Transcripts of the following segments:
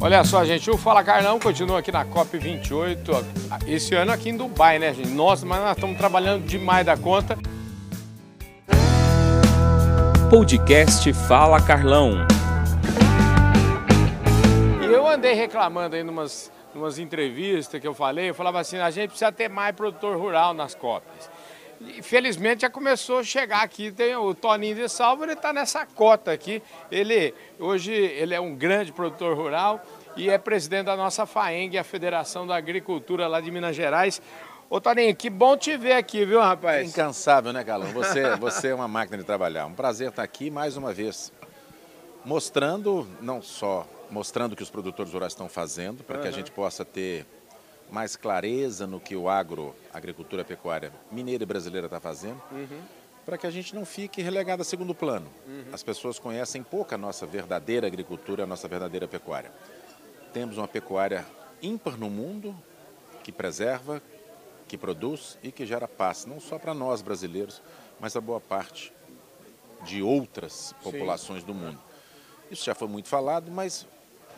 Olha só, gente, o Fala Carlão continua aqui na COP28. Esse ano aqui em Dubai, né, gente? Nossa, mas nós estamos trabalhando demais da conta. Podcast Fala Carlão. E eu andei reclamando aí numas, numas entrevistas que eu falei, eu falava assim, a gente precisa ter mais produtor rural nas COPs. Felizmente já começou a chegar aqui, tem o Toninho de Salvo, ele está nessa cota aqui. Ele, hoje ele é um grande produtor rural e é presidente da nossa FAENG, a Federação da Agricultura lá de Minas Gerais. Ô Toninho, que bom te ver aqui, viu, rapaz? Incansável, né, Galão? Você, você é uma máquina de trabalhar. Um prazer estar aqui mais uma vez, mostrando, não só mostrando o que os produtores rurais estão fazendo, para uhum. que a gente possa ter mais clareza no que o agro, agricultura pecuária mineira e brasileira está fazendo, uhum. para que a gente não fique relegado a segundo plano. Uhum. As pessoas conhecem pouco a nossa verdadeira agricultura, a nossa verdadeira pecuária. Temos uma pecuária ímpar no mundo, que preserva, que produz e que gera paz, não só para nós brasileiros, mas a boa parte de outras populações Sim. do mundo. Isso já foi muito falado, mas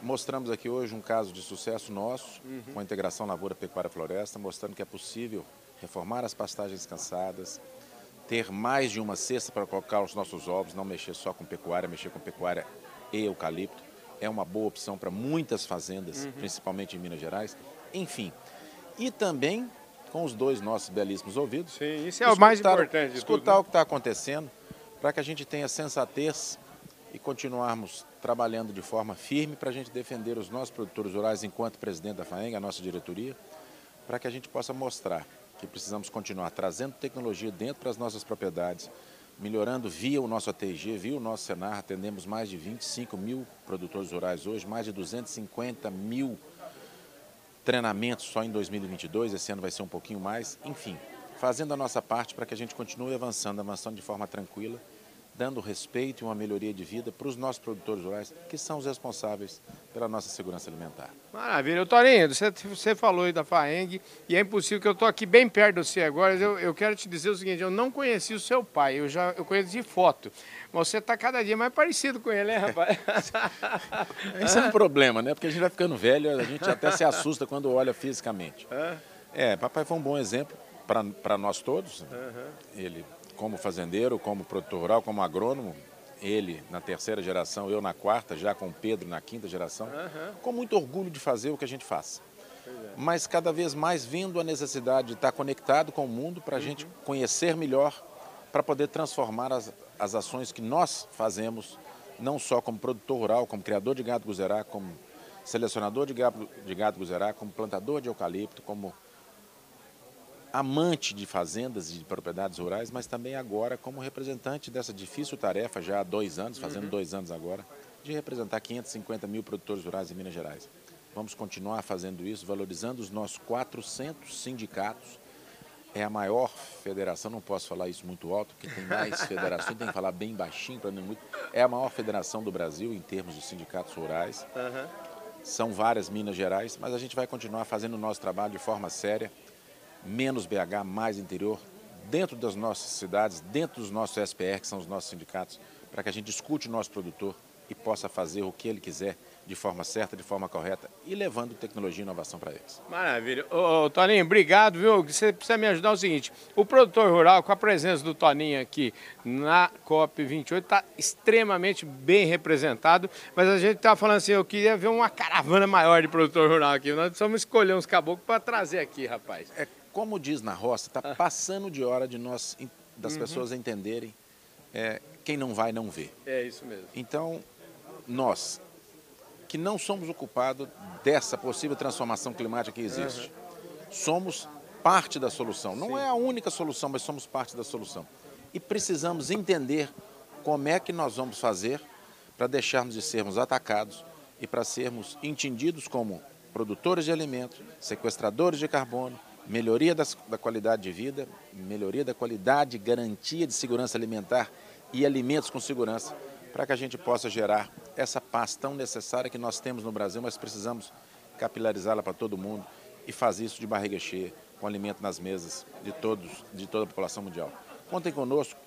Mostramos aqui hoje um caso de sucesso nosso, uhum. com a integração Lavoura Pecuária Floresta, mostrando que é possível reformar as pastagens cansadas, ter mais de uma cesta para colocar os nossos ovos, não mexer só com pecuária, mexer com pecuária e eucalipto. É uma boa opção para muitas fazendas, uhum. principalmente em Minas Gerais. Enfim, e também com os dois nossos belíssimos ouvidos. Sim, isso é o mais importante. Escutar tudo, né? o que está acontecendo, para que a gente tenha sensatez e continuarmos trabalhando de forma firme para a gente defender os nossos produtores rurais enquanto presidente da FAENG, a nossa diretoria, para que a gente possa mostrar que precisamos continuar trazendo tecnologia dentro das nossas propriedades, melhorando via o nosso ATG, via o nosso Senar, atendemos mais de 25 mil produtores rurais hoje, mais de 250 mil treinamentos só em 2022, esse ano vai ser um pouquinho mais, enfim, fazendo a nossa parte para que a gente continue avançando, avançando de forma tranquila, dando respeito e uma melhoria de vida para os nossos produtores rurais, que são os responsáveis pela nossa segurança alimentar. Maravilha. Torinho, você, você falou aí da FAENG e é impossível que eu estou aqui bem perto de você agora. Eu, eu quero te dizer o seguinte, eu não conheci o seu pai, eu já eu conheço de foto. Mas você está cada dia mais parecido com ele, né, rapaz? Esse é um problema, né? Porque a gente vai ficando velho, a gente até se assusta quando olha fisicamente. É, papai foi um bom exemplo para nós todos. Uhum. Ele como fazendeiro, como produtor rural, como agrônomo, ele na terceira geração, eu na quarta, já com o Pedro na quinta geração, uhum. com muito orgulho de fazer o que a gente faz. É. Mas cada vez mais vendo a necessidade de estar conectado com o mundo para a uhum. gente conhecer melhor, para poder transformar as, as ações que nós fazemos, não só como produtor rural, como criador de gado guzerá, como selecionador de gado, de gado guzerá, como plantador de eucalipto, como amante de fazendas e de propriedades rurais, mas também agora como representante dessa difícil tarefa, já há dois anos, fazendo uhum. dois anos agora, de representar 550 mil produtores rurais em Minas Gerais. Vamos continuar fazendo isso, valorizando os nossos 400 sindicatos. É a maior federação, não posso falar isso muito alto, porque tem mais federações, tem que falar bem baixinho para não muito. É a maior federação do Brasil em termos de sindicatos rurais. Uhum. São várias Minas Gerais, mas a gente vai continuar fazendo o nosso trabalho de forma séria menos BH, mais interior, dentro das nossas cidades, dentro dos nossos SPR, que são os nossos sindicatos, para que a gente escute o nosso produtor e possa fazer o que ele quiser de forma certa, de forma correta e levando tecnologia e inovação para eles. Maravilha. Ô, ô, Toninho, obrigado, viu? Você precisa me ajudar o seguinte, o produtor rural, com a presença do Toninho aqui na COP28, está extremamente bem representado, mas a gente está falando assim, eu queria ver uma caravana maior de produtor rural aqui, nós precisamos escolher uns caboclos para trazer aqui, rapaz. É como diz na roça, está ah. passando de hora de nós, das uhum. pessoas entenderem é, quem não vai não vê. É isso mesmo. Então, nós, que não somos ocupados dessa possível transformação climática que existe, uhum. somos parte da solução. Não Sim. é a única solução, mas somos parte da solução. E precisamos entender como é que nós vamos fazer para deixarmos de sermos atacados e para sermos entendidos como produtores de alimentos, sequestradores de carbono, melhoria das, da qualidade de vida, melhoria da qualidade, garantia de segurança alimentar e alimentos com segurança, para que a gente possa gerar essa paz tão necessária que nós temos no Brasil, mas precisamos capilarizá-la para todo mundo e fazer isso de barriga cheia, com alimento nas mesas de todos, de toda a população mundial. Contem conosco,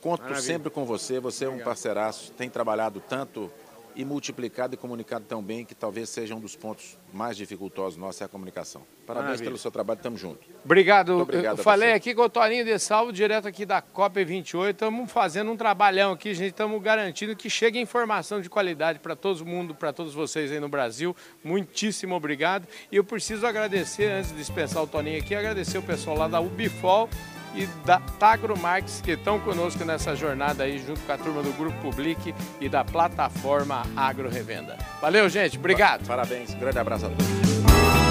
conto Maravilha. sempre com você, você é um parceiraço, tem trabalhado tanto e multiplicado e comunicado tão bem que talvez seja um dos pontos mais dificultosos nossos é a comunicação. Parabéns Maravilha. pelo seu trabalho, estamos juntos. Obrigado. Muito obrigado Eu falei aqui com o Toninho de Salvo, direto aqui da COP 28. Estamos fazendo um trabalhão aqui, gente. Estamos garantindo que chegue informação de qualidade para todo mundo, para todos vocês aí no Brasil. Muitíssimo obrigado. E eu preciso agradecer, antes de dispensar o Toninho aqui, agradecer o pessoal lá da Ubifol e da Tagro Marques que estão conosco nessa jornada aí, junto com a turma do Grupo Public e da plataforma Agro Revenda. Valeu, gente. Obrigado. Parabéns, grande abraço a todos.